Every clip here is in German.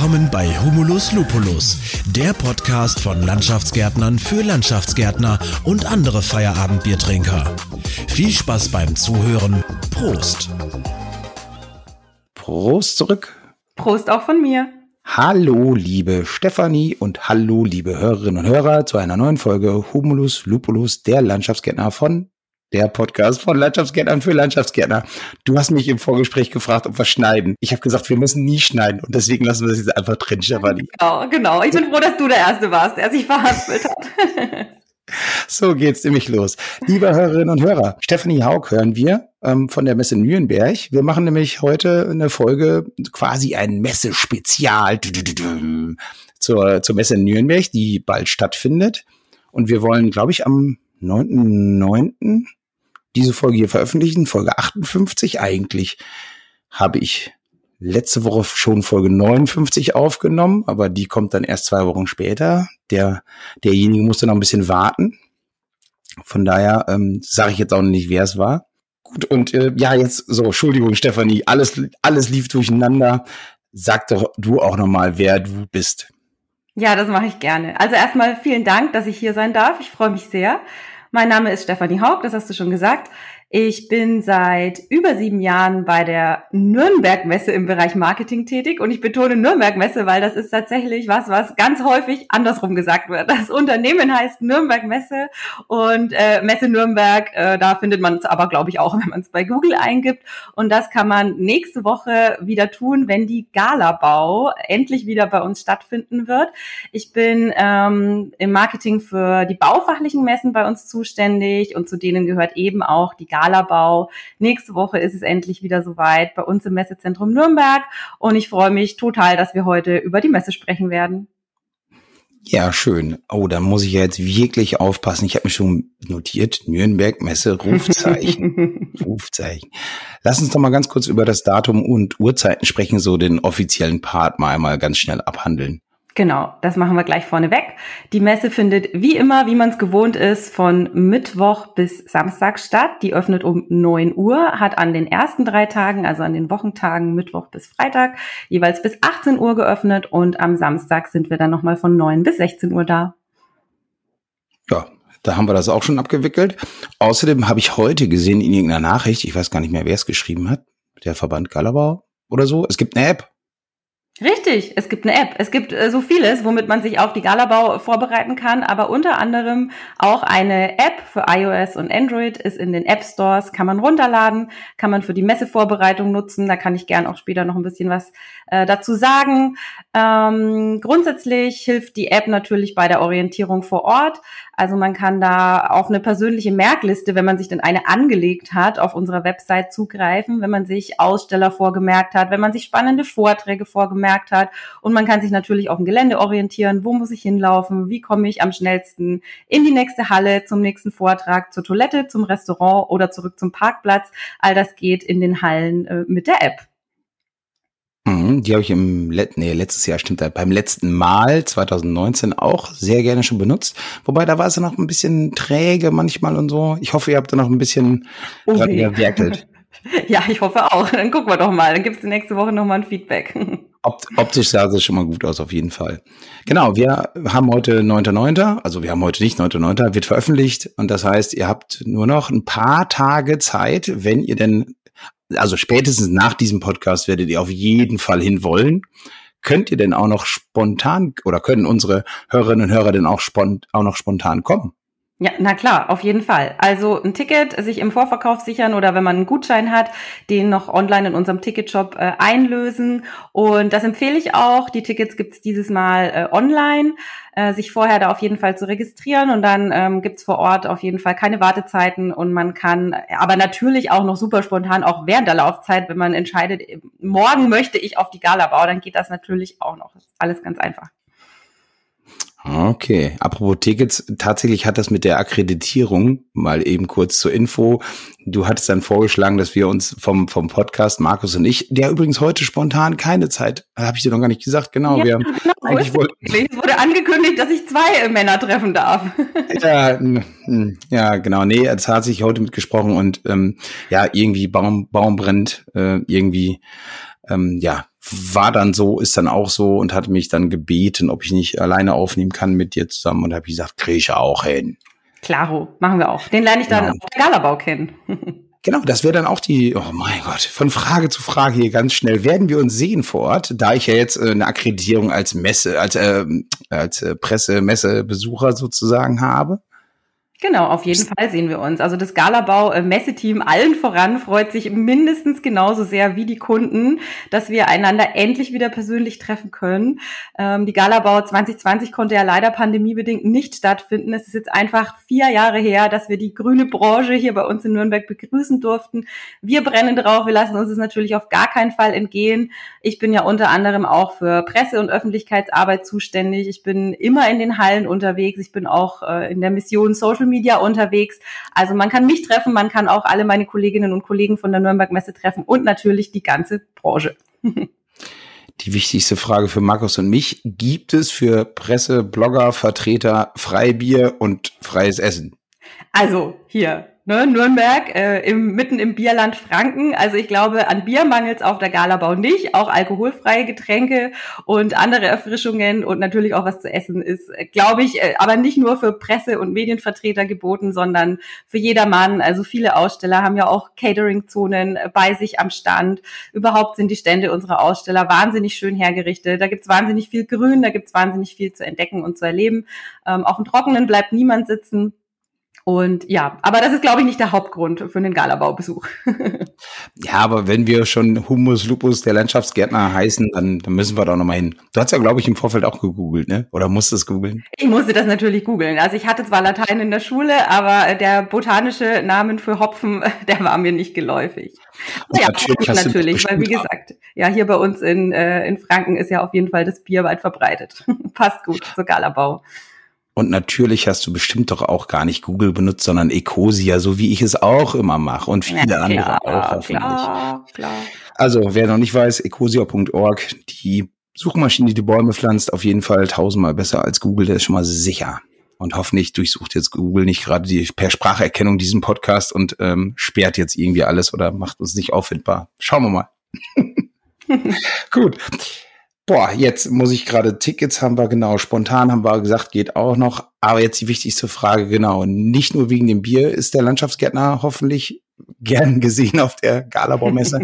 Willkommen bei Humulus Lupulus, der Podcast von Landschaftsgärtnern für Landschaftsgärtner und andere Feierabendbiertrinker. Viel Spaß beim Zuhören. Prost. Prost zurück. Prost auch von mir. Hallo, liebe Stefanie und hallo, liebe Hörerinnen und Hörer zu einer neuen Folge Humulus Lupulus, der Landschaftsgärtner von der Podcast von Landschaftsgärtnern für Landschaftsgärtner. Du hast mich im Vorgespräch gefragt, ob wir schneiden. Ich habe gesagt, wir müssen nie schneiden und deswegen lassen wir das jetzt einfach drin, Stefanie. Genau, genau. Ich bin froh, dass du der Erste warst, der sich verhaspelt hat. so geht's nämlich los. Liebe Hörerinnen und Hörer, Stephanie Haug hören wir ähm, von der Messe Nürnberg. Wir machen nämlich heute eine Folge, quasi ein Messespezial zur, zur Messe Nürnberg, die bald stattfindet. Und wir wollen, glaube ich, am 9.9 diese Folge hier veröffentlichen, Folge 58 eigentlich, habe ich letzte Woche schon Folge 59 aufgenommen, aber die kommt dann erst zwei Wochen später. Der, derjenige musste noch ein bisschen warten. Von daher ähm, sage ich jetzt auch nicht, wer es war. Gut, und äh, ja, jetzt so, Entschuldigung, Stefanie, alles, alles lief durcheinander. Sag doch du auch nochmal, wer du bist. Ja, das mache ich gerne. Also erstmal vielen Dank, dass ich hier sein darf. Ich freue mich sehr. Mein Name ist Stefanie Haug, das hast du schon gesagt. Ich bin seit über sieben Jahren bei der Nürnberg-Messe im Bereich Marketing tätig und ich betone Nürnberg-Messe, weil das ist tatsächlich was, was ganz häufig andersrum gesagt wird. Das Unternehmen heißt Nürnberg-Messe und äh, Messe Nürnberg, äh, da findet man es aber, glaube ich, auch, wenn man es bei Google eingibt. Und das kann man nächste Woche wieder tun, wenn die Galabau endlich wieder bei uns stattfinden wird. Ich bin ähm, im Marketing für die baufachlichen Messen bei uns zuständig und zu denen gehört eben auch die Galabau Skalabau. Nächste Woche ist es endlich wieder soweit bei uns im Messezentrum Nürnberg und ich freue mich total, dass wir heute über die Messe sprechen werden. Ja, schön. Oh, da muss ich ja jetzt wirklich aufpassen. Ich habe mir schon notiert, Nürnberg Messe Rufzeichen. Rufzeichen. Lass uns doch mal ganz kurz über das Datum und Uhrzeiten sprechen, so den offiziellen Part mal einmal ganz schnell abhandeln. Genau, das machen wir gleich vorneweg. Die Messe findet wie immer, wie man es gewohnt ist, von Mittwoch bis Samstag statt. Die öffnet um 9 Uhr, hat an den ersten drei Tagen, also an den Wochentagen Mittwoch bis Freitag, jeweils bis 18 Uhr geöffnet und am Samstag sind wir dann nochmal von 9 bis 16 Uhr da. Ja, da haben wir das auch schon abgewickelt. Außerdem habe ich heute gesehen in irgendeiner Nachricht, ich weiß gar nicht mehr, wer es geschrieben hat, der Verband Galabau oder so. Es gibt eine App. Richtig, es gibt eine App. Es gibt äh, so vieles, womit man sich auf die Galabau vorbereiten kann, aber unter anderem auch eine App für iOS und Android ist in den App Stores, kann man runterladen, kann man für die Messevorbereitung nutzen. Da kann ich gern auch später noch ein bisschen was äh, dazu sagen. Ähm, grundsätzlich hilft die App natürlich bei der Orientierung vor Ort. Also man kann da auf eine persönliche Merkliste, wenn man sich denn eine angelegt hat, auf unserer Website zugreifen, wenn man sich Aussteller vorgemerkt hat, wenn man sich spannende Vorträge vorgemerkt hat. Und man kann sich natürlich auf dem Gelände orientieren. Wo muss ich hinlaufen? Wie komme ich am schnellsten in die nächste Halle, zum nächsten Vortrag, zur Toilette, zum Restaurant oder zurück zum Parkplatz? All das geht in den Hallen äh, mit der App. Mhm, die habe ich im Let nee, letztes Jahr stimmt beim letzten Mal 2019 auch sehr gerne schon benutzt. Wobei da war es ja noch ein bisschen träge manchmal und so. Ich hoffe, ihr habt da noch ein bisschen okay. gewerkelt. Ja, ich hoffe auch. Dann gucken wir doch mal. Dann gibt's nächste Woche noch mal ein Feedback. Opt optisch sah es schon mal gut aus, auf jeden Fall. Genau, wir haben heute 9.9., also wir haben heute nicht 9.9., wird veröffentlicht und das heißt, ihr habt nur noch ein paar Tage Zeit, wenn ihr denn also spätestens nach diesem Podcast werdet ihr auf jeden Fall hinwollen. Könnt ihr denn auch noch spontan oder können unsere Hörerinnen und Hörer denn auch, spont, auch noch spontan kommen? Ja, na klar, auf jeden Fall. Also ein Ticket sich im Vorverkauf sichern oder wenn man einen Gutschein hat, den noch online in unserem Ticketshop äh, einlösen. Und das empfehle ich auch. Die Tickets gibt's dieses Mal äh, online. Äh, sich vorher da auf jeden Fall zu registrieren und dann ähm, gibt's vor Ort auf jeden Fall keine Wartezeiten und man kann aber natürlich auch noch super spontan, auch während der Laufzeit, wenn man entscheidet, morgen möchte ich auf die Galabau, dann geht das natürlich auch noch. Alles ganz einfach. Okay, apropos Tickets, tatsächlich hat das mit der Akkreditierung, mal eben kurz zur Info, du hattest dann vorgeschlagen, dass wir uns vom, vom Podcast, Markus und ich, der übrigens heute spontan keine Zeit, habe ich dir noch gar nicht gesagt, genau. Ja, wir genau, eigentlich es wurde angekündigt, dass ich zwei Männer treffen darf. ja, ja, genau, nee, es hat sich heute mitgesprochen und ähm, ja, irgendwie Baum, Baum brennt, äh, irgendwie ähm, ja, war dann so, ist dann auch so und hat mich dann gebeten, ob ich nicht alleine aufnehmen kann mit dir zusammen und habe gesagt, kriege ich auch hin. Klaro, machen wir auch. Den lerne ich dann ja. auf der Galabau kennen. Genau, das wäre dann auch die, oh mein Gott, von Frage zu Frage hier ganz schnell. Werden wir uns sehen vor Ort, da ich ja jetzt äh, eine Akkreditierung als Messe, als, äh, als äh, Presse, Messebesucher sozusagen habe? Genau, auf jeden Fall sehen wir uns. Also das Galabau-Messeteam allen voran freut sich mindestens genauso sehr wie die Kunden, dass wir einander endlich wieder persönlich treffen können. Ähm, die Galabau 2020 konnte ja leider pandemiebedingt nicht stattfinden. Es ist jetzt einfach vier Jahre her, dass wir die grüne Branche hier bei uns in Nürnberg begrüßen durften. Wir brennen drauf. Wir lassen uns es natürlich auf gar keinen Fall entgehen. Ich bin ja unter anderem auch für Presse- und Öffentlichkeitsarbeit zuständig. Ich bin immer in den Hallen unterwegs. Ich bin auch äh, in der Mission Social Media unterwegs. Also man kann mich treffen, man kann auch alle meine Kolleginnen und Kollegen von der Nürnberg Messe treffen und natürlich die ganze Branche. Die wichtigste Frage für Markus und mich, gibt es für Presse, Blogger, Vertreter Freibier und freies Essen? Also hier, ne, Nürnberg, äh, im, mitten im Bierland Franken. Also ich glaube, an Bier mangelt auf der Galabau nicht. Auch alkoholfreie Getränke und andere Erfrischungen und natürlich auch was zu essen ist, äh, glaube ich, äh, aber nicht nur für Presse- und Medienvertreter geboten, sondern für jedermann. Also viele Aussteller haben ja auch Catering-Zonen äh, bei sich am Stand. Überhaupt sind die Stände unserer Aussteller wahnsinnig schön hergerichtet. Da gibt's wahnsinnig viel Grün, da gibt's wahnsinnig viel zu entdecken und zu erleben. Ähm, auf dem Trockenen bleibt niemand sitzen. Und ja, aber das ist, glaube ich, nicht der Hauptgrund für einen Galabaubesuch. ja, aber wenn wir schon Humus Lupus der Landschaftsgärtner heißen, dann, dann müssen wir da nochmal hin. Du hast ja, glaube ich, im Vorfeld auch gegoogelt, ne? Oder musstest googeln? Ich musste das natürlich googeln. Also ich hatte zwar Latein in der Schule, aber der botanische Namen für Hopfen, der war mir nicht geläufig. ja, natürlich, natürlich weil wie gesagt, ja, hier bei uns in, äh, in Franken ist ja auf jeden Fall das Bier weit verbreitet. Passt gut zur Galabau. Und natürlich hast du bestimmt doch auch gar nicht Google benutzt, sondern Ecosia, so wie ich es auch immer mache und viele ja, andere klar, auch hoffentlich. Klar, klar. Also, wer noch nicht weiß, ecosia.org, die Suchmaschine, die die Bäume pflanzt, auf jeden Fall tausendmal besser als Google, der ist schon mal sicher. Und hoffentlich durchsucht jetzt Google nicht gerade die per Spracherkennung diesen Podcast und ähm, sperrt jetzt irgendwie alles oder macht uns nicht auffindbar. Schauen wir mal. Gut boah, jetzt muss ich gerade Tickets haben wir, genau, spontan haben wir gesagt, geht auch noch. Aber jetzt die wichtigste Frage, genau, nicht nur wegen dem Bier ist der Landschaftsgärtner hoffentlich gern gesehen auf der Galabaumesse.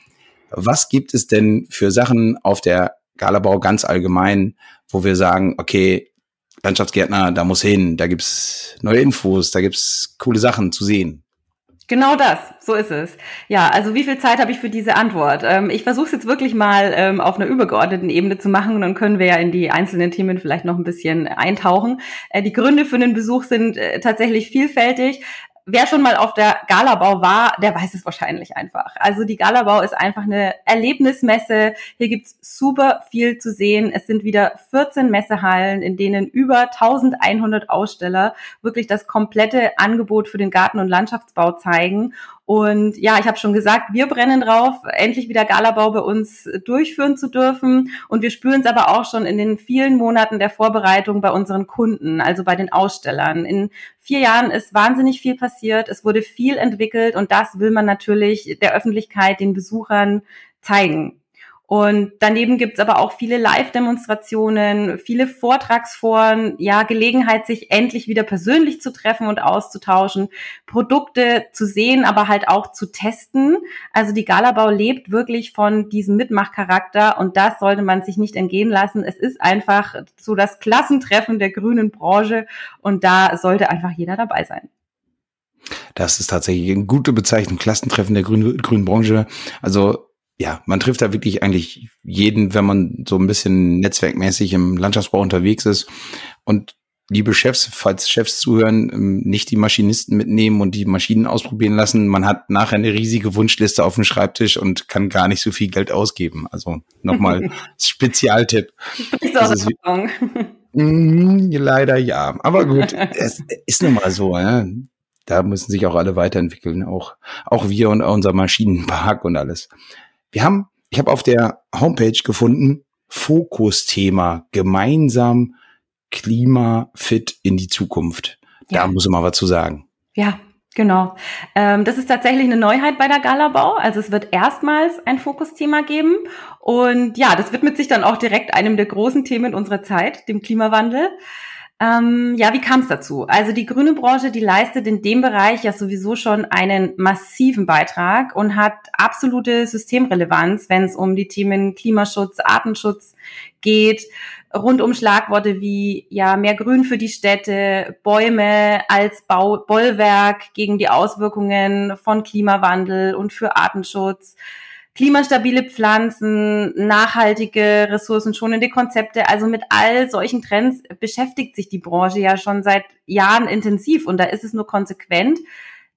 Was gibt es denn für Sachen auf der Galabau ganz allgemein, wo wir sagen, okay, Landschaftsgärtner, da muss hin, da gibt's neue Infos, da gibt's coole Sachen zu sehen. Genau das, so ist es. Ja, also wie viel Zeit habe ich für diese Antwort? Ähm, ich versuche es jetzt wirklich mal ähm, auf einer übergeordneten Ebene zu machen und dann können wir ja in die einzelnen Themen vielleicht noch ein bisschen eintauchen. Äh, die Gründe für den Besuch sind äh, tatsächlich vielfältig wer schon mal auf der Galabau war, der weiß es wahrscheinlich einfach. Also die Galabau ist einfach eine Erlebnismesse. Hier gibt's super viel zu sehen. Es sind wieder 14 Messehallen, in denen über 1100 Aussteller wirklich das komplette Angebot für den Garten- und Landschaftsbau zeigen. Und ja, ich habe schon gesagt, wir brennen drauf, endlich wieder Galabau bei uns durchführen zu dürfen. Und wir spüren es aber auch schon in den vielen Monaten der Vorbereitung bei unseren Kunden, also bei den Ausstellern. In vier Jahren ist wahnsinnig viel passiert. Es wurde viel entwickelt und das will man natürlich der Öffentlichkeit, den Besuchern zeigen. Und daneben gibt's aber auch viele Live-Demonstrationen, viele Vortragsforen, ja, Gelegenheit, sich endlich wieder persönlich zu treffen und auszutauschen, Produkte zu sehen, aber halt auch zu testen. Also die Galabau lebt wirklich von diesem Mitmachcharakter und das sollte man sich nicht entgehen lassen. Es ist einfach so das Klassentreffen der grünen Branche und da sollte einfach jeder dabei sein. Das ist tatsächlich eine gute Bezeichnung, Klassentreffen der grünen, grünen Branche. Also ja, man trifft da wirklich eigentlich jeden, wenn man so ein bisschen netzwerkmäßig im Landschaftsbau unterwegs ist. Und liebe Chefs, falls Chefs zuhören, ähm, nicht die Maschinisten mitnehmen und die Maschinen ausprobieren lassen. Man hat nachher eine riesige Wunschliste auf dem Schreibtisch und kann gar nicht so viel Geld ausgeben. Also nochmal Spezialtipp. Ist mm, leider ja. Aber gut, es ist nun mal so. Ja. Da müssen sich auch alle weiterentwickeln, auch, auch wir und unser Maschinenpark und alles. Wir haben, ich habe auf der Homepage gefunden, Fokusthema gemeinsam klimafit in die Zukunft. Ja. Da muss ich mal was zu sagen. Ja, Genau. Ähm, das ist tatsächlich eine Neuheit bei der Galabau. Also es wird erstmals ein Fokusthema geben. Und ja, das widmet sich dann auch direkt einem der großen Themen unserer Zeit, dem Klimawandel. Ähm, ja, wie kam es dazu? Also die grüne Branche, die leistet in dem Bereich ja sowieso schon einen massiven Beitrag und hat absolute Systemrelevanz, wenn es um die Themen Klimaschutz, Artenschutz geht rund um Schlagworte wie ja mehr Grün für die Städte, Bäume als Bau Bollwerk gegen die Auswirkungen von Klimawandel und für Artenschutz, klimastabile Pflanzen, nachhaltige, ressourcenschonende Konzepte. Also mit all solchen Trends beschäftigt sich die Branche ja schon seit Jahren intensiv und da ist es nur konsequent,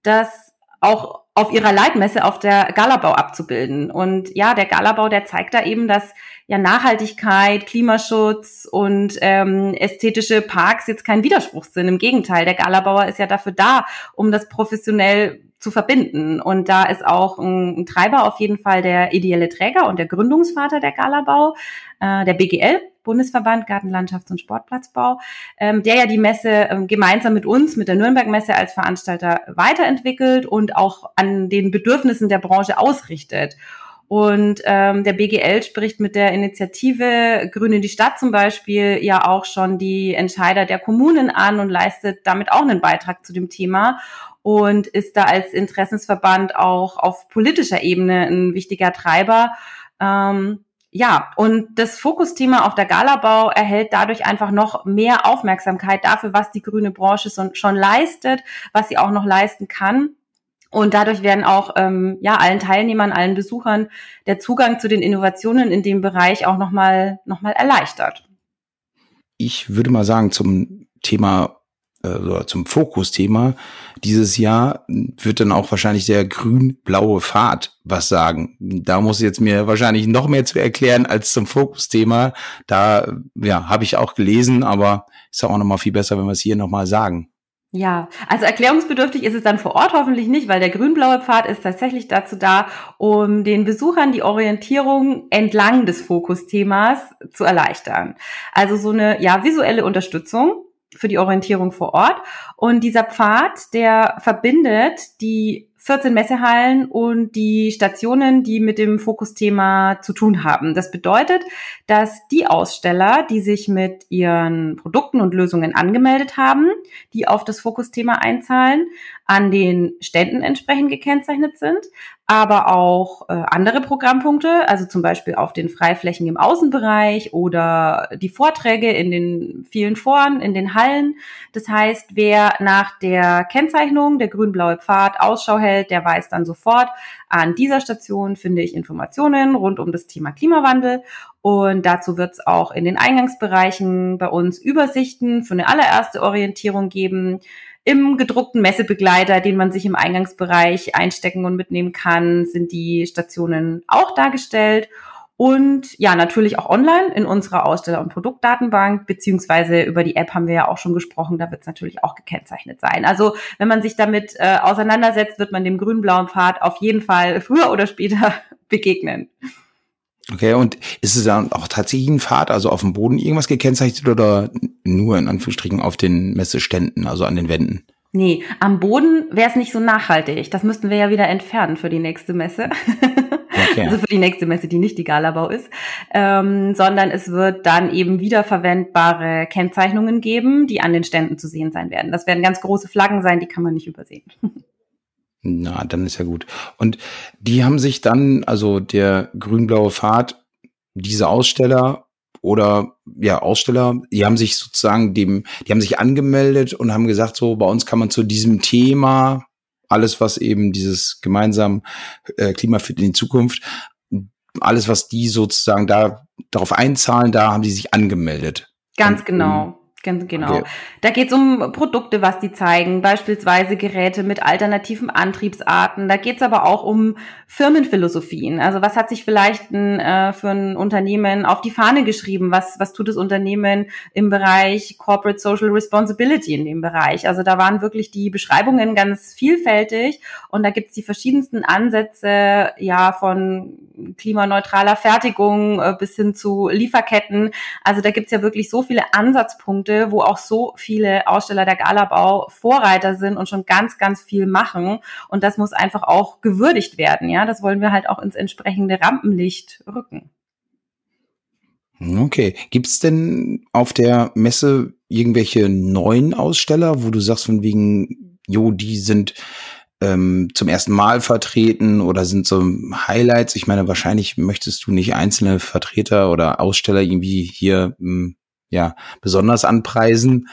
dass auch auf ihrer Leitmesse auf der Galabau abzubilden. Und ja, der Galabau, der zeigt da eben, dass ja Nachhaltigkeit, Klimaschutz und ähm, ästhetische Parks jetzt kein Widerspruch sind. Im Gegenteil, der Galabauer ist ja dafür da, um das professionell zu verbinden. Und da ist auch ein, Treiber auf jeden Fall der ideelle Träger und der Gründungsvater der Galabau, äh, der BGL, Bundesverband Gartenlandschafts- und Sportplatzbau, ähm, der ja die Messe ähm, gemeinsam mit uns, mit der Nürnberg-Messe als Veranstalter weiterentwickelt und auch an den Bedürfnissen der Branche ausrichtet. Und ähm, der BGL spricht mit der Initiative Grüne die Stadt zum Beispiel ja auch schon die Entscheider der Kommunen an und leistet damit auch einen Beitrag zu dem Thema und ist da als Interessensverband auch auf politischer Ebene ein wichtiger Treiber. Ähm, ja, und das Fokusthema auf der Galabau erhält dadurch einfach noch mehr Aufmerksamkeit dafür, was die grüne Branche schon leistet, was sie auch noch leisten kann. Und dadurch werden auch ähm, ja allen Teilnehmern, allen Besuchern der Zugang zu den Innovationen in dem Bereich auch nochmal noch mal erleichtert. Ich würde mal sagen, zum Thema äh, zum Fokusthema dieses Jahr wird dann auch wahrscheinlich der grün-blaue Pfad was sagen. Da muss jetzt mir wahrscheinlich noch mehr zu erklären als zum Fokusthema. Da ja, habe ich auch gelesen, aber ist auch noch mal viel besser, wenn wir es hier noch mal sagen. Ja, also erklärungsbedürftig ist es dann vor Ort hoffentlich nicht, weil der grün-blaue Pfad ist tatsächlich dazu da, um den Besuchern die Orientierung entlang des Fokusthemas zu erleichtern. Also so eine ja visuelle Unterstützung für die Orientierung vor Ort. Und dieser Pfad, der verbindet die 14 Messehallen und die Stationen, die mit dem Fokusthema zu tun haben. Das bedeutet, dass die Aussteller, die sich mit ihren Produkten und Lösungen angemeldet haben, die auf das Fokusthema einzahlen, an den Ständen entsprechend gekennzeichnet sind, aber auch äh, andere Programmpunkte, also zum Beispiel auf den Freiflächen im Außenbereich oder die Vorträge in den vielen Foren, in den Hallen. Das heißt, wer nach der Kennzeichnung der grün-blaue Pfad Ausschau hält, der weiß dann sofort, an dieser Station finde ich Informationen rund um das Thema Klimawandel und dazu wird es auch in den Eingangsbereichen bei uns Übersichten für eine allererste Orientierung geben im gedruckten Messebegleiter, den man sich im Eingangsbereich einstecken und mitnehmen kann, sind die Stationen auch dargestellt. Und ja, natürlich auch online in unserer Aussteller- und Produktdatenbank, beziehungsweise über die App haben wir ja auch schon gesprochen, da wird es natürlich auch gekennzeichnet sein. Also wenn man sich damit äh, auseinandersetzt, wird man dem grün-blauen Pfad auf jeden Fall früher oder später begegnen. Okay, und ist es dann auch tatsächlich ein Pfad, also auf dem Boden irgendwas gekennzeichnet oder nur in Anführungsstrichen auf den Messeständen, also an den Wänden? Nee, am Boden wäre es nicht so nachhaltig. Das müssten wir ja wieder entfernen für die nächste Messe. Okay. Also für die nächste Messe, die nicht die Galabau ist. Ähm, sondern es wird dann eben wiederverwendbare Kennzeichnungen geben, die an den Ständen zu sehen sein werden. Das werden ganz große Flaggen sein, die kann man nicht übersehen. Na, dann ist ja gut. Und die haben sich dann, also der grün-blaue Pfad, diese Aussteller oder ja, Aussteller, die haben sich sozusagen dem, die haben sich angemeldet und haben gesagt, so bei uns kann man zu diesem Thema alles, was eben dieses gemeinsam äh, Klima für die Zukunft, alles, was die sozusagen da darauf einzahlen, da haben die sich angemeldet. Ganz und, genau. Ganz genau. Okay. Da geht es um Produkte, was die zeigen, beispielsweise Geräte mit alternativen Antriebsarten. Da geht es aber auch um Firmenphilosophien. Also was hat sich vielleicht ein, äh, für ein Unternehmen auf die Fahne geschrieben? Was, was tut das Unternehmen im Bereich Corporate Social Responsibility in dem Bereich? Also da waren wirklich die Beschreibungen ganz vielfältig und da gibt es die verschiedensten Ansätze, ja, von klimaneutraler Fertigung äh, bis hin zu Lieferketten. Also da gibt es ja wirklich so viele Ansatzpunkte, Märkte, wo auch so viele Aussteller der Galabau Vorreiter sind und schon ganz, ganz viel machen. Und das muss einfach auch gewürdigt werden. Ja, das wollen wir halt auch ins entsprechende Rampenlicht rücken. Okay. Gibt es denn auf der Messe irgendwelche neuen Aussteller, wo du sagst, von wegen, jo, die sind ähm, zum ersten Mal vertreten oder sind so Highlights? Ich meine, wahrscheinlich möchtest du nicht einzelne Vertreter oder Aussteller irgendwie hier hm, ja besonders anpreisen.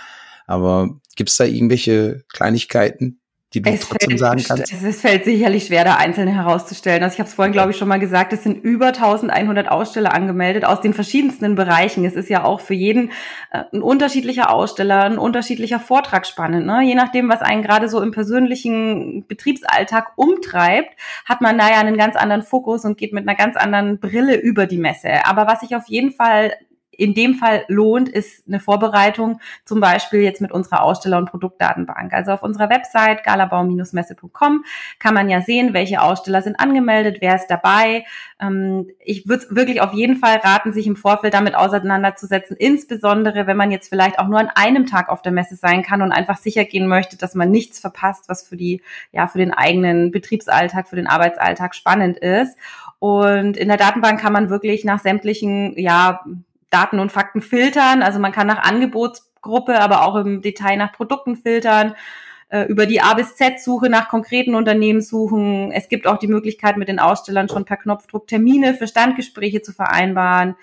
Aber gibt es da irgendwelche Kleinigkeiten? die du es trotzdem fällt, sagen kannst? Es, fällt sicherlich schwer, da einzelne herauszustellen. Also ich habe es vorhin, glaube ich, schon mal gesagt, es sind über 1100 Aussteller angemeldet aus den verschiedensten Bereichen. Es ist ja auch für jeden äh, ein unterschiedlicher Aussteller, ein unterschiedlicher Vortrag spannend. Ne? Je nachdem, was einen gerade so im persönlichen Betriebsalltag umtreibt, hat man da ja einen ganz anderen Fokus und geht mit einer ganz anderen Brille über die Messe. Aber was ich auf jeden Fall in dem Fall lohnt, ist eine Vorbereitung, zum Beispiel jetzt mit unserer Aussteller- und Produktdatenbank. Also auf unserer Website galabau-messe.com kann man ja sehen, welche Aussteller sind angemeldet, wer ist dabei. Ähm, ich würde wirklich auf jeden Fall raten, sich im Vorfeld damit auseinanderzusetzen, insbesondere wenn man jetzt vielleicht auch nur an einem Tag auf der Messe sein kann und einfach sicher gehen möchte, dass man nichts verpasst, was für die, ja, für den eigenen Betriebsalltag, für den Arbeitsalltag spannend ist. Und in der Datenbank kann man wirklich nach sämtlichen, ja, Daten und Fakten filtern. Also man kann nach Angebotsgruppe, aber auch im Detail nach Produkten filtern äh, über die A bis Z-Suche nach konkreten Unternehmen suchen. Es gibt auch die Möglichkeit, mit den Ausstellern schon per Knopfdruck Termine für Standgespräche zu vereinbaren.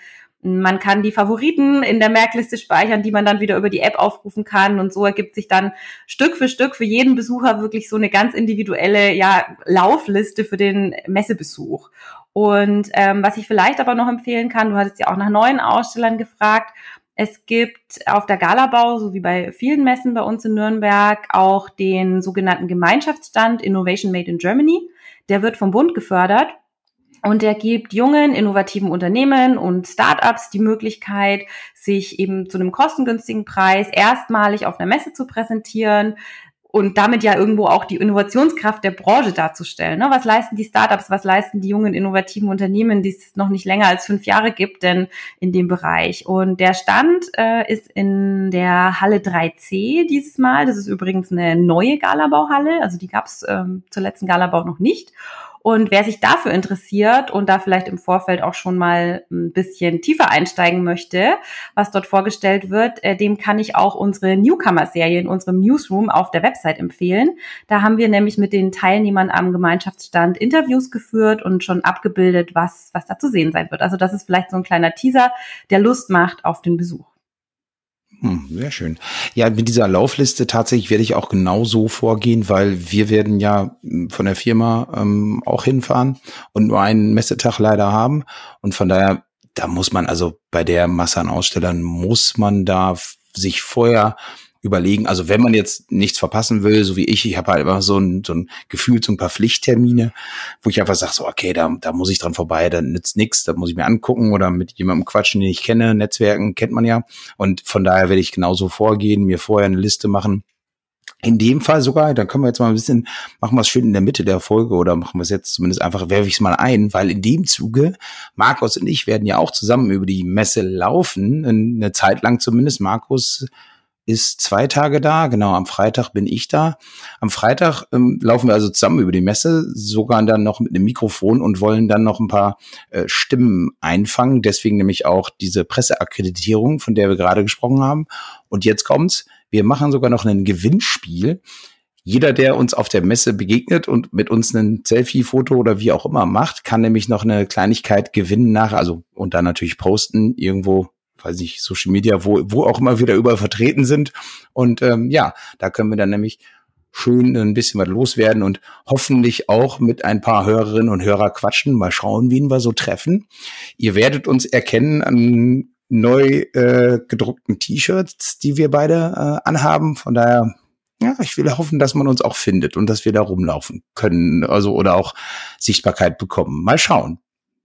Man kann die Favoriten in der Merkliste speichern, die man dann wieder über die App aufrufen kann. Und so ergibt sich dann Stück für Stück für jeden Besucher wirklich so eine ganz individuelle ja, Laufliste für den Messebesuch. Und ähm, was ich vielleicht aber noch empfehlen kann, du hattest ja auch nach neuen Ausstellern gefragt. Es gibt auf der Galabau, so wie bei vielen Messen bei uns in Nürnberg, auch den sogenannten Gemeinschaftsstand Innovation Made in Germany. Der wird vom Bund gefördert und der gibt jungen, innovativen Unternehmen und Startups die Möglichkeit, sich eben zu einem kostengünstigen Preis erstmalig auf einer Messe zu präsentieren, und damit ja irgendwo auch die Innovationskraft der Branche darzustellen. Ne? Was leisten die Startups, was leisten die jungen innovativen Unternehmen, die es noch nicht länger als fünf Jahre gibt, denn in dem Bereich. Und der Stand äh, ist in der Halle 3C dieses Mal. Das ist übrigens eine neue Galabauhalle, also die gab es ähm, zur letzten Galabau noch nicht. Und wer sich dafür interessiert und da vielleicht im Vorfeld auch schon mal ein bisschen tiefer einsteigen möchte, was dort vorgestellt wird, äh, dem kann ich auch unsere Newcomer-Serie in unserem Newsroom auf der Website empfehlen. Da haben wir nämlich mit den Teilnehmern am Gemeinschaftsstand Interviews geführt und schon abgebildet, was, was da zu sehen sein wird. Also das ist vielleicht so ein kleiner Teaser, der Lust macht auf den Besuch. Hm, sehr schön. Ja, mit dieser Laufliste tatsächlich werde ich auch genau so vorgehen, weil wir werden ja hm, von der Firma ähm, auch hinfahren und nur einen Messetag leider haben. Und von daher, da muss man also bei der Masse an Ausstellern, muss man da sich vorher überlegen, also wenn man jetzt nichts verpassen will, so wie ich, ich habe halt immer so ein, so ein Gefühl, so ein paar Pflichttermine, wo ich einfach sage, so, okay, da, da muss ich dran vorbei, da nützt nichts, da muss ich mir angucken oder mit jemandem quatschen, den ich kenne, Netzwerken kennt man ja. Und von daher werde ich genauso vorgehen, mir vorher eine Liste machen. In dem Fall sogar, dann können wir jetzt mal ein bisschen, machen wir es schön in der Mitte der Folge oder machen wir es jetzt zumindest einfach, werfe ich es mal ein, weil in dem Zuge, Markus und ich werden ja auch zusammen über die Messe laufen, eine Zeit lang zumindest. Markus ist zwei Tage da. Genau, am Freitag bin ich da. Am Freitag ähm, laufen wir also zusammen über die Messe, sogar dann noch mit einem Mikrofon und wollen dann noch ein paar äh, Stimmen einfangen. Deswegen nämlich auch diese Presseakkreditierung, von der wir gerade gesprochen haben. Und jetzt kommt's. Wir machen sogar noch ein Gewinnspiel. Jeder, der uns auf der Messe begegnet und mit uns ein Selfie-Foto oder wie auch immer macht, kann nämlich noch eine Kleinigkeit gewinnen nach, also und dann natürlich posten irgendwo weiß nicht, Social Media, wo, wo auch immer wieder überall vertreten sind. Und ähm, ja, da können wir dann nämlich schön ein bisschen was loswerden und hoffentlich auch mit ein paar Hörerinnen und Hörer quatschen. Mal schauen, wen wir so treffen. Ihr werdet uns erkennen an neu äh, gedruckten T-Shirts, die wir beide äh, anhaben. Von daher, ja, ich will hoffen, dass man uns auch findet und dass wir da rumlaufen können, also oder auch Sichtbarkeit bekommen. Mal schauen.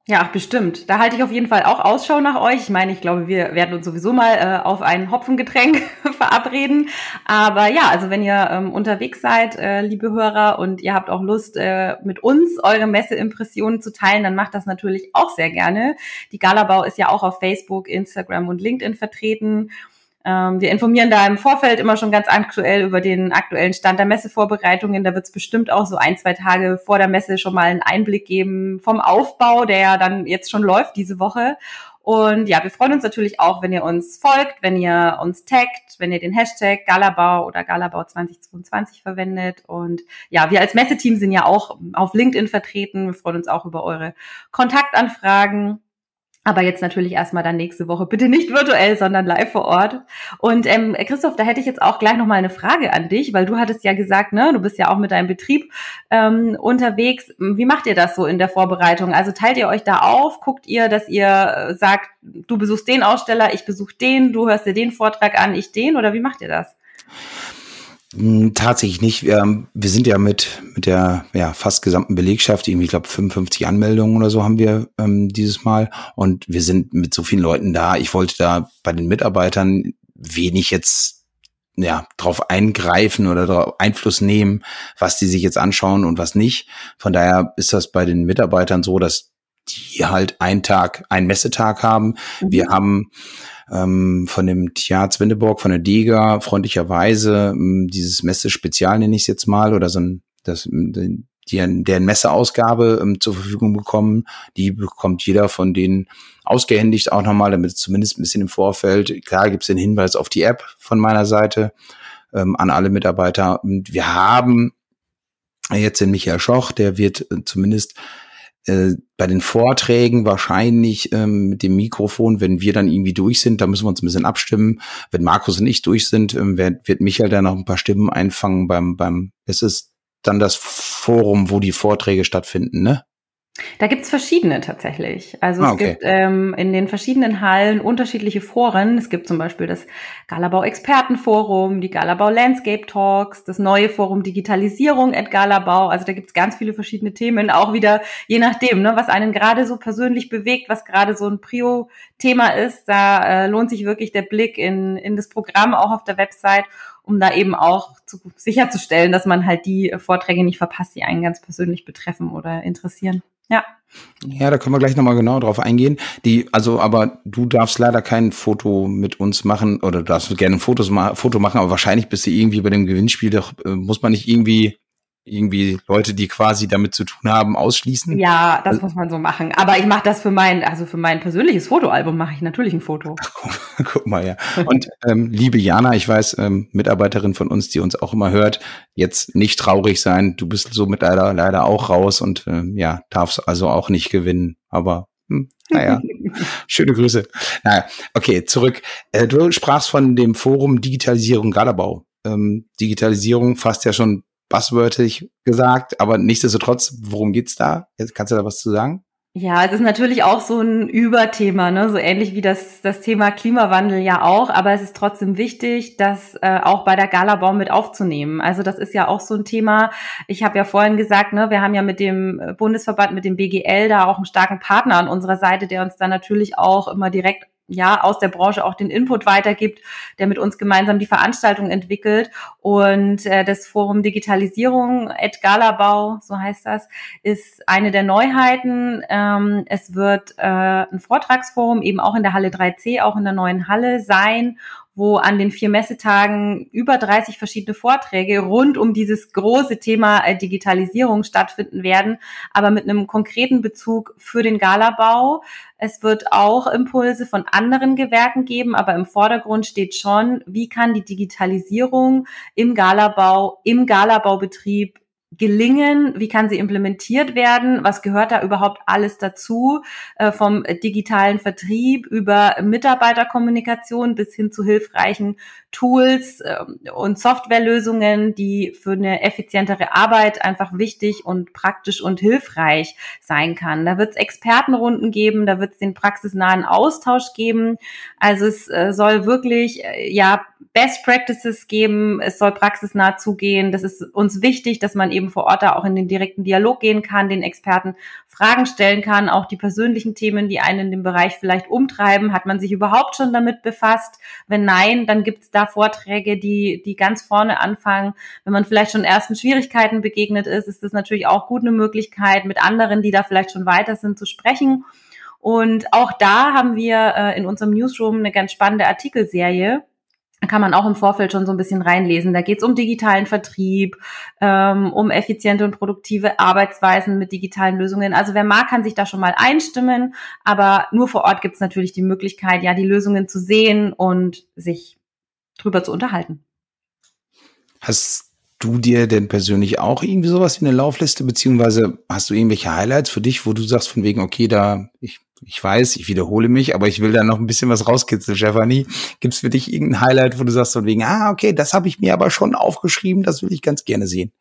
Ja, bestimmt. Da halte ich auf jeden Fall auch Ausschau nach euch. Ich meine, ich glaube, wir werden uns sowieso mal äh, auf ein Hopfengetränk verabreden. Aber ja, also wenn ihr ähm, unterwegs seid, äh, liebe Hörer, und ihr habt auch Lust, äh, mit uns eure Messeimpressionen zu teilen, dann macht das natürlich auch sehr gerne. Die Galabau ist ja auch auf Facebook, Instagram und LinkedIn vertreten. Ähm, wir informieren da im Vorfeld immer schon ganz aktuell über den aktuellen Stand der Messevorbereitungen. Da wird es bestimmt auch so ein, zwei Tage vor der Messe schon mal einen Einblick geben vom Aufbau, der ja dann jetzt schon läuft diese Woche. Und ja, wir freuen uns natürlich auch, wenn ihr uns folgt, wenn ihr uns taggt, wenn ihr den Hashtag Galabau oder Galabau 2022 verwendet. Und ja, wir als Messeteam sind ja auch auf LinkedIn vertreten. Wir freuen uns auch über eure Kontaktanfragen. Aber jetzt natürlich erstmal dann nächste Woche. Bitte nicht virtuell, sondern live vor Ort. Und ähm, Christoph, da hätte ich jetzt auch gleich nochmal eine Frage an dich, weil du hattest ja gesagt, ne, du bist ja auch mit deinem Betrieb ähm, unterwegs. Wie macht ihr das so in der Vorbereitung? Also teilt ihr euch da auf? Guckt ihr, dass ihr äh, sagt, du besuchst den Aussteller, ich besuche den, du hörst dir den Vortrag an, ich den? Oder wie macht ihr das? Hm, tatsächlich nicht. Wir, wir sind ja mit, mit der ja, fast gesamten Belegschaft, irgendwie, ich glaube, 55 Anmeldungen oder so haben wir ähm, dieses Mal. Und wir sind mit so vielen Leuten da. Ich wollte da bei den Mitarbeitern wenig jetzt ja, drauf eingreifen oder darauf Einfluss nehmen, was die sich jetzt anschauen und was nicht. Von daher ist das bei den Mitarbeitern so, dass die halt einen Tag, einen Messetag haben. Mhm. Wir haben ähm, von dem Tja Windeborg, von der DEGA freundlicherweise ähm, dieses Messe-Spezial nenne ich es jetzt mal oder so ein das die, deren Messeausgabe ähm, zur Verfügung bekommen. Die bekommt jeder von denen ausgehändigt auch nochmal, damit zumindest ein bisschen im Vorfeld. Klar gibt es den Hinweis auf die App von meiner Seite ähm, an alle Mitarbeiter. Und wir haben jetzt den Michael Schoch, der wird äh, zumindest äh, bei den Vorträgen wahrscheinlich ähm, mit dem Mikrofon, wenn wir dann irgendwie durch sind, da müssen wir uns ein bisschen abstimmen. Wenn Markus und ich durch sind, ähm, wird, wird Michael dann noch ein paar Stimmen einfangen beim, beim, es ist dann das Forum, wo die Vorträge stattfinden, ne? Da gibt's verschiedene tatsächlich. Also ah, okay. es gibt ähm, in den verschiedenen Hallen unterschiedliche Foren. Es gibt zum Beispiel das Galabau Expertenforum, die Galabau Landscape Talks, das neue Forum Digitalisierung at Galabau. Also da gibt's ganz viele verschiedene Themen, auch wieder je nachdem, ne, was einen gerade so persönlich bewegt, was gerade so ein Prio-Thema ist. Da äh, lohnt sich wirklich der Blick in, in das Programm auch auf der Website um da eben auch zu, sicherzustellen, dass man halt die Vorträge nicht verpasst, die einen ganz persönlich betreffen oder interessieren. Ja. Ja, da können wir gleich nochmal genau drauf eingehen. Die, also, aber du darfst leider kein Foto mit uns machen oder du darfst gerne ein Fotos, Foto machen, aber wahrscheinlich bist du irgendwie bei dem Gewinnspiel, doch äh, muss man nicht irgendwie irgendwie Leute, die quasi damit zu tun haben, ausschließen? Ja, das muss man so machen. Aber ich mache das für mein, also für mein persönliches Fotoalbum mache ich natürlich ein Foto. Guck mal, ja. Und ähm, liebe Jana, ich weiß, ähm, Mitarbeiterin von uns, die uns auch immer hört, jetzt nicht traurig sein. Du bist somit leider leider auch raus und ähm, ja, darfst also auch nicht gewinnen. Aber hm, naja, schöne Grüße. Naja, okay, zurück. Äh, du sprachst von dem Forum Digitalisierung Galabau. Ähm, Digitalisierung fasst ja schon buzzwördig gesagt, aber nichtsdestotrotz, worum geht's da? Kannst du da was zu sagen? Ja, es ist natürlich auch so ein Überthema, ne? so ähnlich wie das, das Thema Klimawandel ja auch, aber es ist trotzdem wichtig, das äh, auch bei der Galabaum mit aufzunehmen. Also das ist ja auch so ein Thema. Ich habe ja vorhin gesagt, ne, wir haben ja mit dem Bundesverband, mit dem BGL da auch einen starken Partner an unserer Seite, der uns da natürlich auch immer direkt ja aus der Branche auch den Input weitergibt, der mit uns gemeinsam die Veranstaltung entwickelt. Und äh, das Forum Digitalisierung Ed Galabau, so heißt das, ist eine der Neuheiten. Ähm, es wird äh, ein Vortragsforum eben auch in der Halle 3C, auch in der neuen Halle sein wo an den vier Messetagen über 30 verschiedene Vorträge rund um dieses große Thema äh, Digitalisierung stattfinden werden, aber mit einem konkreten Bezug für den Galabau. Es wird auch Impulse von anderen Gewerken geben, aber im Vordergrund steht schon, wie kann die Digitalisierung im Galabau, im Galabaubetrieb gelingen? Wie kann sie implementiert werden? Was gehört da überhaupt alles dazu? Äh, vom digitalen Vertrieb über Mitarbeiterkommunikation bis hin zu hilfreichen Tools äh, und Softwarelösungen, die für eine effizientere Arbeit einfach wichtig und praktisch und hilfreich sein kann. Da wird es Expertenrunden geben, da wird es den praxisnahen Austausch geben. Also es äh, soll wirklich äh, ja Best Practices geben, es soll praxisnah zugehen. Das ist uns wichtig, dass man eben vor Ort da auch in den direkten Dialog gehen kann, den Experten Fragen stellen kann, auch die persönlichen Themen, die einen in dem Bereich vielleicht umtreiben. Hat man sich überhaupt schon damit befasst? Wenn nein, dann gibt es da Vorträge, die, die ganz vorne anfangen. Wenn man vielleicht schon ersten Schwierigkeiten begegnet ist, ist das natürlich auch gut eine Möglichkeit, mit anderen, die da vielleicht schon weiter sind, zu sprechen. Und auch da haben wir äh, in unserem Newsroom eine ganz spannende Artikelserie kann man auch im Vorfeld schon so ein bisschen reinlesen. Da geht es um digitalen Vertrieb, ähm, um effiziente und produktive Arbeitsweisen mit digitalen Lösungen. Also wer mag, kann sich da schon mal einstimmen. Aber nur vor Ort gibt es natürlich die Möglichkeit, ja, die Lösungen zu sehen und sich drüber zu unterhalten. Hast du dir denn persönlich auch irgendwie sowas wie eine Laufliste, beziehungsweise hast du irgendwelche Highlights für dich, wo du sagst von wegen, okay, da, ich, ich weiß, ich wiederhole mich, aber ich will da noch ein bisschen was rauskitzeln, Stefanie. Gibt es für dich irgendein Highlight, wo du sagst von wegen, ah, okay, das habe ich mir aber schon aufgeschrieben, das will ich ganz gerne sehen?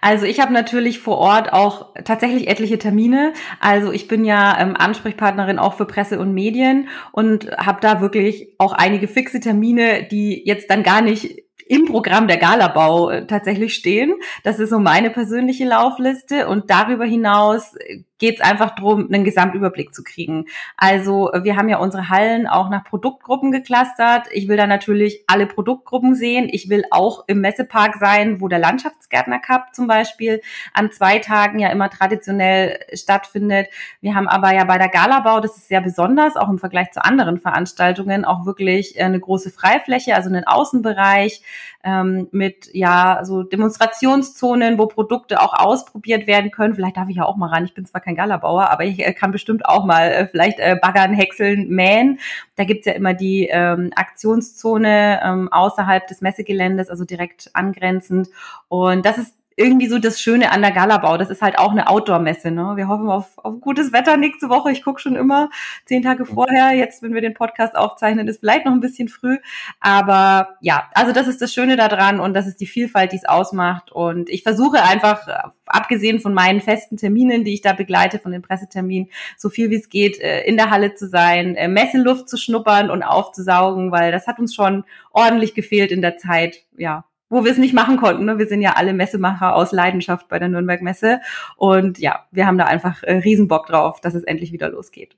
Also ich habe natürlich vor Ort auch tatsächlich etliche Termine. Also ich bin ja ähm, Ansprechpartnerin auch für Presse und Medien und habe da wirklich auch einige fixe Termine, die jetzt dann gar nicht im Programm der Galabau äh, tatsächlich stehen. Das ist so meine persönliche Laufliste und darüber hinaus äh, geht es einfach darum, einen Gesamtüberblick zu kriegen. Also wir haben ja unsere Hallen auch nach Produktgruppen geklustert. Ich will da natürlich alle Produktgruppen sehen. Ich will auch im Messepark sein, wo der Landschaftsgärtner Cup zum Beispiel an zwei Tagen ja immer traditionell stattfindet. Wir haben aber ja bei der Galabau, das ist sehr besonders, auch im Vergleich zu anderen Veranstaltungen, auch wirklich eine große Freifläche, also einen Außenbereich ähm, mit ja so Demonstrationszonen, wo Produkte auch ausprobiert werden können. Vielleicht darf ich ja auch mal ran. Ich bin zwar kein Galabauer, aber ich äh, kann bestimmt auch mal äh, vielleicht äh, baggern, häckseln, mähen. Da gibt's ja immer die ähm, Aktionszone ähm, außerhalb des Messegeländes, also direkt angrenzend. Und das ist irgendwie so das Schöne an der Galabau. Das ist halt auch eine Outdoor-Messe. Ne? Wir hoffen auf, auf gutes Wetter nächste Woche. Ich gucke schon immer zehn Tage vorher. Jetzt, wenn wir den Podcast aufzeichnen, ist vielleicht noch ein bisschen früh. Aber ja, also das ist das Schöne daran und das ist die Vielfalt, die es ausmacht. Und ich versuche einfach, abgesehen von meinen festen Terminen, die ich da begleite, von den Presseterminen, so viel wie es geht, äh, in der Halle zu sein, äh, Messeluft zu schnuppern und aufzusaugen, weil das hat uns schon ordentlich gefehlt in der Zeit, ja, wo wir es nicht machen konnten. Ne? Wir sind ja alle Messemacher aus Leidenschaft bei der Nürnberg Messe. Und ja, wir haben da einfach äh, Riesenbock drauf, dass es endlich wieder losgeht.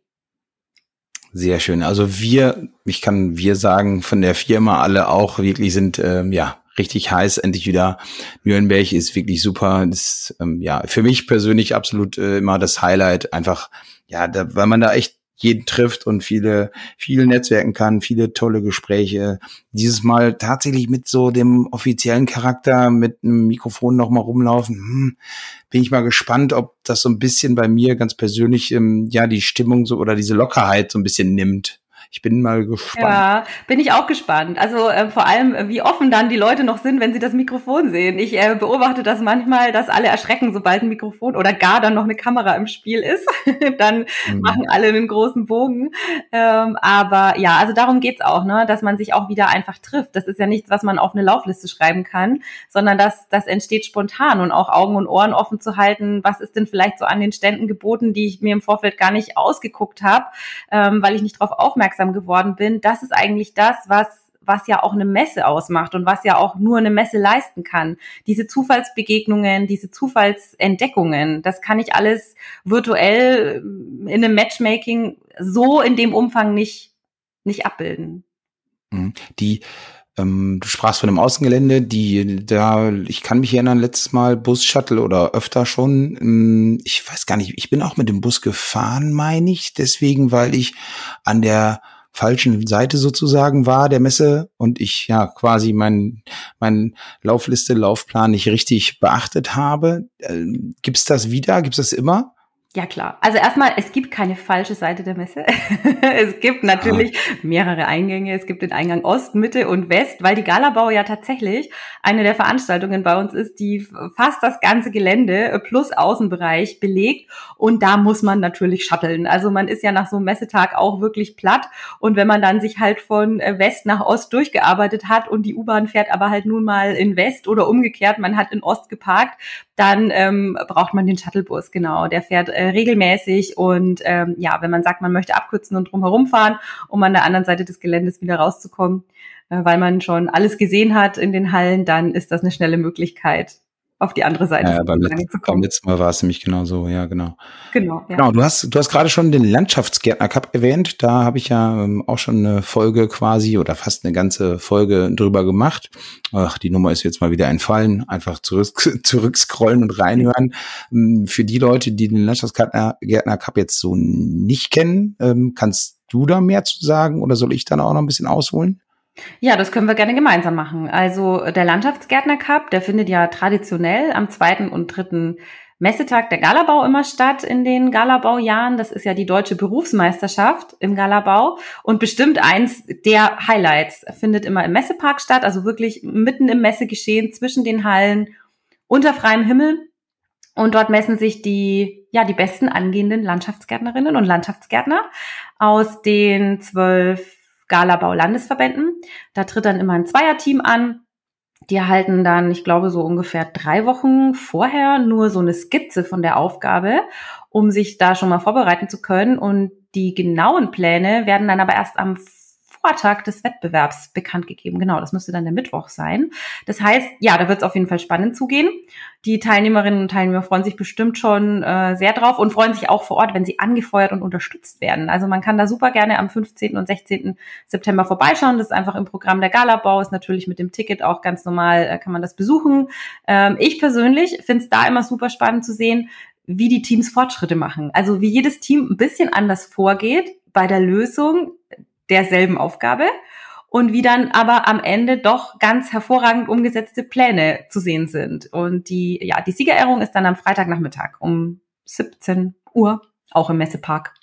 Sehr schön. Also wir, ich kann wir sagen, von der Firma alle auch wirklich sind, ähm, ja, richtig heiß, endlich wieder. Nürnberg ist wirklich super. Das ist, ähm, ja, für mich persönlich absolut äh, immer das Highlight. Einfach, ja, da, weil man da echt jeden trifft und viele, viele Netzwerken kann, viele tolle Gespräche. Dieses Mal tatsächlich mit so dem offiziellen Charakter, mit einem Mikrofon noch mal rumlaufen. Hm, bin ich mal gespannt, ob das so ein bisschen bei mir ganz persönlich, ähm, ja, die Stimmung so oder diese Lockerheit so ein bisschen nimmt. Ich bin mal gespannt. Ja, bin ich auch gespannt. Also äh, vor allem, äh, wie offen dann die Leute noch sind, wenn sie das Mikrofon sehen. Ich äh, beobachte das manchmal, dass alle erschrecken, sobald ein Mikrofon oder gar dann noch eine Kamera im Spiel ist. dann mhm. machen alle einen großen Bogen. Ähm, aber ja, also darum geht's auch, ne, dass man sich auch wieder einfach trifft. Das ist ja nichts, was man auf eine Laufliste schreiben kann, sondern das, das entsteht spontan und auch Augen und Ohren offen zu halten. Was ist denn vielleicht so an den Ständen geboten, die ich mir im Vorfeld gar nicht ausgeguckt habe, ähm, weil ich nicht darauf aufmerksam aufmerksam geworden bin, das ist eigentlich das, was was ja auch eine Messe ausmacht und was ja auch nur eine Messe leisten kann. Diese Zufallsbegegnungen, diese Zufallsentdeckungen, das kann ich alles virtuell in einem Matchmaking so in dem Umfang nicht, nicht abbilden. Mhm. Die, du sprachst von einem Außengelände, die da, ich kann mich erinnern, letztes Mal Bus, Shuttle oder öfter schon. Ähm, ich weiß gar nicht, ich bin auch mit dem Bus gefahren, meine ich, deswegen, weil ich an der falschen Seite sozusagen war der Messe und ich ja quasi mein, mein Laufliste, Laufplan nicht richtig beachtet habe. Äh, gibt's das wieder? Gibt's das immer? Ja, klar. Also erstmal, es gibt keine falsche Seite der Messe. es gibt natürlich mehrere Eingänge. Es gibt den Eingang Ost, Mitte und West, weil die Galabau ja tatsächlich eine der Veranstaltungen bei uns ist, die fast das ganze Gelände plus Außenbereich belegt. Und da muss man natürlich shutteln. Also man ist ja nach so einem Messetag auch wirklich platt. Und wenn man dann sich halt von West nach Ost durchgearbeitet hat und die U-Bahn fährt aber halt nun mal in West oder umgekehrt, man hat in Ost geparkt, dann ähm, braucht man den Shuttlebus, genau. Der fährt äh, regelmäßig und ähm, ja, wenn man sagt, man möchte abkürzen und drumherum fahren, um an der anderen Seite des Geländes wieder rauszukommen, äh, weil man schon alles gesehen hat in den Hallen, dann ist das eine schnelle Möglichkeit, auf die andere Seite ja, beim, letzten, beim letzten Mal war es nämlich genau so, ja, genau. Genau, ja. Genau, du hast, du hast gerade schon den Landschaftsgärtner Cup erwähnt. Da habe ich ja ähm, auch schon eine Folge quasi oder fast eine ganze Folge drüber gemacht. Ach, die Nummer ist jetzt mal wieder entfallen. Einfach zurück, zurückscrollen und reinhören. Ähm, für die Leute, die den Landschaftsgärtner Gärtner Cup jetzt so nicht kennen, ähm, kannst du da mehr zu sagen oder soll ich dann auch noch ein bisschen ausholen? Ja, das können wir gerne gemeinsam machen. Also der Landschaftsgärtner Cup, der findet ja traditionell am zweiten und dritten Messetag der Galabau immer statt in den Galabaujahren. Das ist ja die deutsche Berufsmeisterschaft im Galabau und bestimmt eins der Highlights. Findet immer im Messepark statt, also wirklich mitten im Messegeschehen zwischen den Hallen unter freiem Himmel. Und dort messen sich die, ja, die besten angehenden Landschaftsgärtnerinnen und Landschaftsgärtner aus den zwölf Galabau-Landesverbänden. Da tritt dann immer ein Zweierteam an die erhalten dann, ich glaube, so ungefähr drei Wochen vorher nur so eine Skizze von der Aufgabe, um sich da schon mal vorbereiten zu können. Und die genauen Pläne werden dann aber erst am Vortag des Wettbewerbs bekannt gegeben. Genau, das müsste dann der Mittwoch sein. Das heißt, ja, da wird es auf jeden Fall spannend zugehen. Die Teilnehmerinnen und Teilnehmer freuen sich bestimmt schon äh, sehr drauf und freuen sich auch vor Ort, wenn sie angefeuert und unterstützt werden. Also man kann da super gerne am 15. und 16. September vorbeischauen. Das ist einfach im Programm der Galabau, ist natürlich mit dem Ticket auch ganz normal, äh, kann man das besuchen. Ähm, ich persönlich finde es da immer super spannend zu sehen, wie die Teams Fortschritte machen. Also wie jedes Team ein bisschen anders vorgeht bei der Lösung derselben Aufgabe und wie dann aber am Ende doch ganz hervorragend umgesetzte Pläne zu sehen sind. Und die, ja, die Siegerehrung ist dann am Freitagnachmittag um 17 Uhr, auch im Messepark.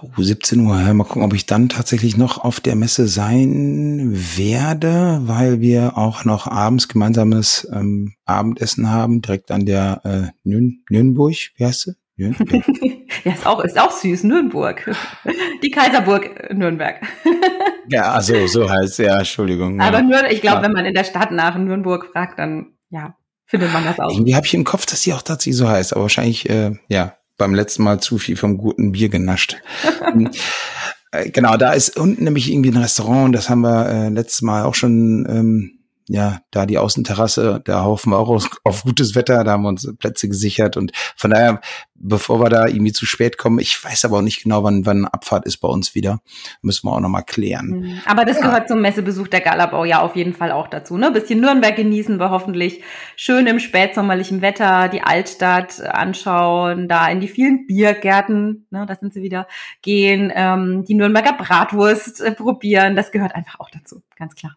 Oh, 17 Uhr. Mal gucken, ob ich dann tatsächlich noch auf der Messe sein werde, weil wir auch noch abends gemeinsames ähm, Abendessen haben, direkt an der äh, Nürn Nürnberg, wie heißt sie? Nürnberg. ja, ist auch, ist auch süß, Nürnberg. Die Kaiserburg Nürnberg. ja, also so heißt ja, Entschuldigung. Aber ja. nur, ich glaube, ja. wenn man in der Stadt nach Nürnberg fragt, dann ja, findet man das auch. Irgendwie habe ich im Kopf, dass sie auch tatsächlich so heißt, aber wahrscheinlich, äh, ja, beim letzten Mal zu viel vom guten Bier genascht. Äh, genau, da ist unten nämlich irgendwie ein Restaurant, das haben wir äh, letztes Mal auch schon ähm, ja, da die Außenterrasse, da hoffen wir auch auf, auf, gutes Wetter, da haben wir uns Plätze gesichert und von daher, bevor wir da irgendwie zu spät kommen, ich weiß aber auch nicht genau, wann, wann Abfahrt ist bei uns wieder, müssen wir auch nochmal klären. Mhm. Aber das ja. gehört zum Messebesuch der Galabau ja auf jeden Fall auch dazu, ne? Bisschen Nürnberg genießen wir hoffentlich schön im spätsommerlichen Wetter, die Altstadt anschauen, da in die vielen Biergärten, ne, da sind sie wieder, gehen, ähm, die Nürnberger Bratwurst äh, probieren, das gehört einfach auch dazu, ganz klar.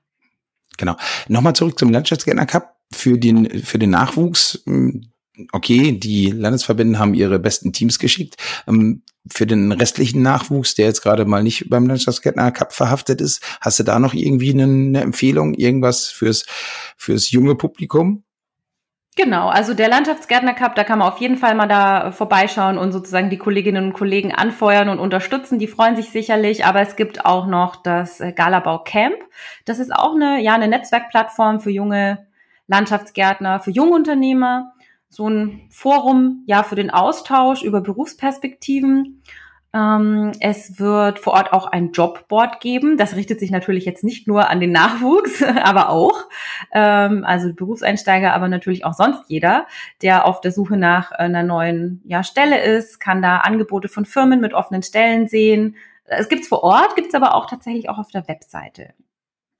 Genau. Nochmal zurück zum Landschaftsgärtner Cup. Für den, für den Nachwuchs, hm, okay, die Landesverbände haben ihre besten Teams geschickt. Ähm, für den restlichen Nachwuchs, der jetzt gerade mal nicht beim Landschaftsgärtner Cup verhaftet ist, hast du da noch irgendwie eine Empfehlung, irgendwas fürs, fürs junge Publikum? Genau, also der Landschaftsgärtner Cup, da kann man auf jeden Fall mal da vorbeischauen und sozusagen die Kolleginnen und Kollegen anfeuern und unterstützen. Die freuen sich sicherlich, aber es gibt auch noch das Galabau Camp. Das ist auch eine, ja, eine Netzwerkplattform für junge Landschaftsgärtner, für Jungunternehmer. So ein Forum, ja, für den Austausch über Berufsperspektiven. Ähm, es wird vor Ort auch ein Jobboard geben. Das richtet sich natürlich jetzt nicht nur an den Nachwuchs, aber auch. Ähm, also Berufseinsteiger, aber natürlich auch sonst jeder, der auf der Suche nach einer neuen ja, Stelle ist, kann da Angebote von Firmen mit offenen Stellen sehen. Es gibt's vor Ort, gibt's aber auch tatsächlich auch auf der Webseite.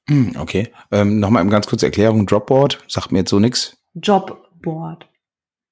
Hm, okay. Ähm, Nochmal ganz kurze Erklärung. Dropboard sagt mir jetzt so nichts. Jobboard.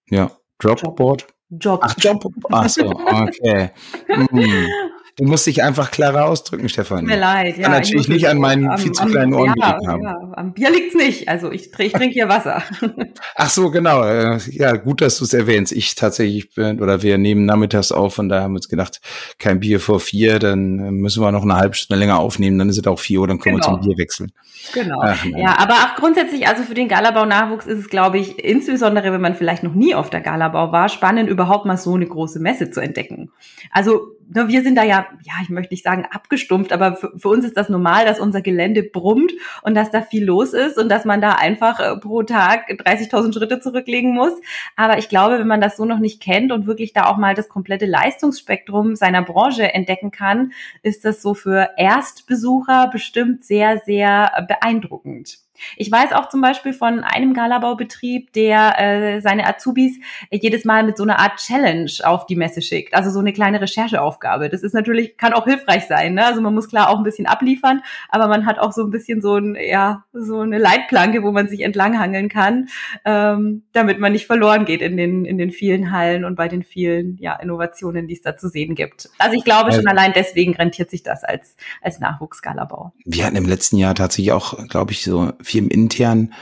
Ja, Dropboard. Job. Job. Ach, Job. Ach so, okay. Hm. Du musst dich einfach klarer ausdrücken, Stefan. Mir leid, ja. Kann natürlich nicht an meinen viel zu kleinen Ohren ja, haben. Ja, am Bier liegt's nicht. Also ich, ich trinke hier Wasser. Ach so, genau. Äh, ja, gut, dass du es erwähnst. Ich tatsächlich bin, oder wir nehmen nachmittags auf und da haben wir uns gedacht, kein Bier vor vier, dann müssen wir noch eine halbe Stunde länger aufnehmen, dann ist es auch vier Uhr, dann können genau. wir zum Bier wechseln. Genau. Ach, ja, aber auch grundsätzlich, also für den Galabau-Nachwuchs ist es, glaube ich, insbesondere, wenn man vielleicht noch nie auf der Galabau war, spannend, überhaupt mal so eine große Messe zu entdecken. Also ne, wir sind da ja, ja, ich möchte nicht sagen abgestumpft, aber für, für, uns ist das normal, dass unser Gelände brummt und dass da viel los ist und dass man da einfach äh, pro Tag 30.000 Schritte zurücklegen muss. Aber ich glaube, wenn man das so noch nicht kennt und wirklich da auch mal das komplette Leistungsspektrum seiner Branche entdecken kann, ist das so für Erstbesucher bestimmt sehr, sehr beeindruckend. Ich weiß auch zum Beispiel von einem Galabaubetrieb, der äh, seine Azubis jedes Mal mit so einer Art Challenge auf die Messe schickt. Also so eine kleine Rechercheaufgabe. Das ist natürlich, kann auch hilfreich sein. Ne? Also man muss klar auch ein bisschen abliefern, aber man hat auch so ein bisschen so ein, ja, so eine Leitplanke, wo man sich entlanghangeln kann, ähm, damit man nicht verloren geht in den, in den vielen Hallen und bei den vielen ja, Innovationen, die es da zu sehen gibt. Also ich glaube schon allein deswegen rentiert sich das als, als Nachwuchsgalabau. Wir hatten im letzten Jahr tatsächlich auch, glaube ich, so firmenintern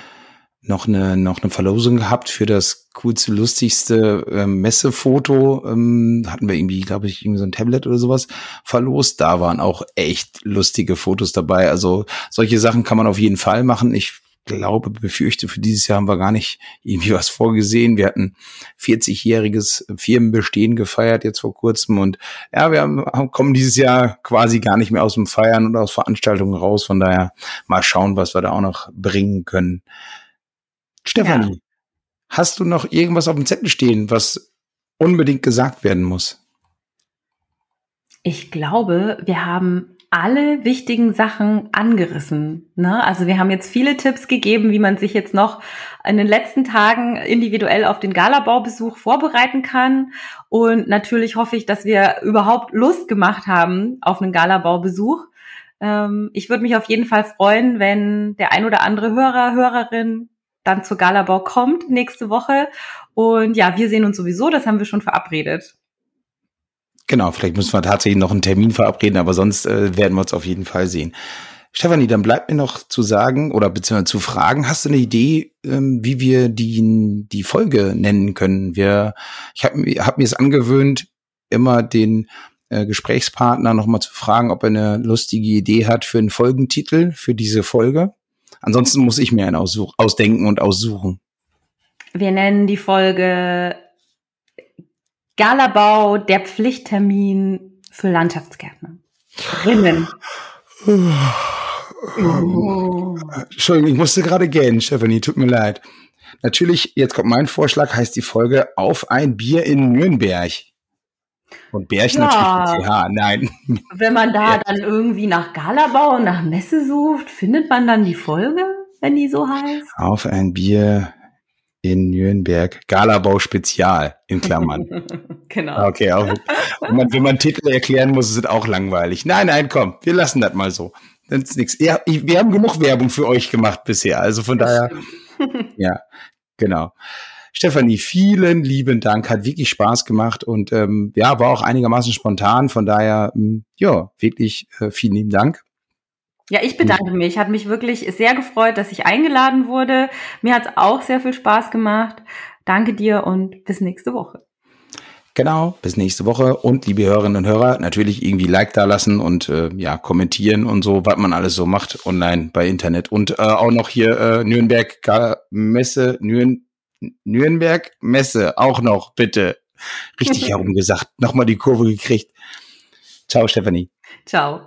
noch eine, noch eine Verlosung gehabt für das coolste, lustigste ähm, Messefoto. Ähm, hatten wir irgendwie, glaube ich, irgendwie so ein Tablet oder sowas verlost. Da waren auch echt lustige Fotos dabei. Also solche Sachen kann man auf jeden Fall machen. Ich glaube, befürchte, für dieses Jahr haben wir gar nicht irgendwie was vorgesehen. Wir hatten 40-jähriges Firmenbestehen gefeiert jetzt vor kurzem und ja, wir haben, kommen dieses Jahr quasi gar nicht mehr aus dem Feiern und aus Veranstaltungen raus. Von daher mal schauen, was wir da auch noch bringen können. Stefanie, ja. hast du noch irgendwas auf dem Zettel stehen, was unbedingt gesagt werden muss? Ich glaube, wir haben alle wichtigen Sachen angerissen. Ne? Also wir haben jetzt viele Tipps gegeben, wie man sich jetzt noch in den letzten Tagen individuell auf den Galabaubesuch vorbereiten kann. Und natürlich hoffe ich, dass wir überhaupt Lust gemacht haben auf einen Galabaubesuch. Ähm, ich würde mich auf jeden Fall freuen, wenn der ein oder andere Hörer, Hörerin dann zur Galabau kommt nächste Woche. Und ja, wir sehen uns sowieso, das haben wir schon verabredet. Genau, vielleicht müssen wir tatsächlich noch einen Termin verabreden, aber sonst äh, werden wir uns auf jeden Fall sehen. Stefanie, dann bleibt mir noch zu sagen oder beziehungsweise zu fragen, hast du eine Idee, ähm, wie wir die, die Folge nennen können? Wir, ich habe hab mir es angewöhnt, immer den äh, Gesprächspartner nochmal zu fragen, ob er eine lustige Idee hat für einen Folgentitel für diese Folge. Ansonsten muss ich mir einen ausdenken und aussuchen. Wir nennen die Folge Galabau, der Pflichttermin für Landschaftsgärtner. Rinnen. Oh. Entschuldigung, ich musste gerade gähnen, Stephanie, tut mir leid. Natürlich, jetzt kommt mein Vorschlag, heißt die Folge Auf ein Bier in Nürnberg. Und Bärch ja. natürlich mit CH, nein. Wenn man da ja. dann irgendwie nach Galabau und nach Messe sucht, findet man dann die Folge, wenn die so heißt? Auf ein Bier in Nürnberg. Galabau Spezial in Klammern. genau. Okay, auch, wenn, man, wenn man Titel erklären muss, ist es auch langweilig. Nein, nein, komm, wir lassen das mal so. Das ist nichts. Ja, wir haben genug Werbung für euch gemacht bisher. Also von daher, ja, genau. Stefanie, vielen lieben Dank, hat wirklich Spaß gemacht und ähm, ja, war auch einigermaßen spontan. Von daher, ähm, ja, wirklich äh, vielen lieben Dank. Ja, ich bedanke mich. Hat mich wirklich sehr gefreut, dass ich eingeladen wurde. Mir hat es auch sehr viel Spaß gemacht. Danke dir und bis nächste Woche. Genau, bis nächste Woche. Und liebe Hörerinnen und Hörer, natürlich irgendwie Like da lassen und äh, ja, kommentieren und so, was man alles so macht online bei Internet. Und äh, auch noch hier äh, Nürnberg Messe, Nürn, Nürnberg Messe, auch noch, bitte. Richtig herum gesagt. Nochmal die Kurve gekriegt. Ciao, Stephanie. Ciao.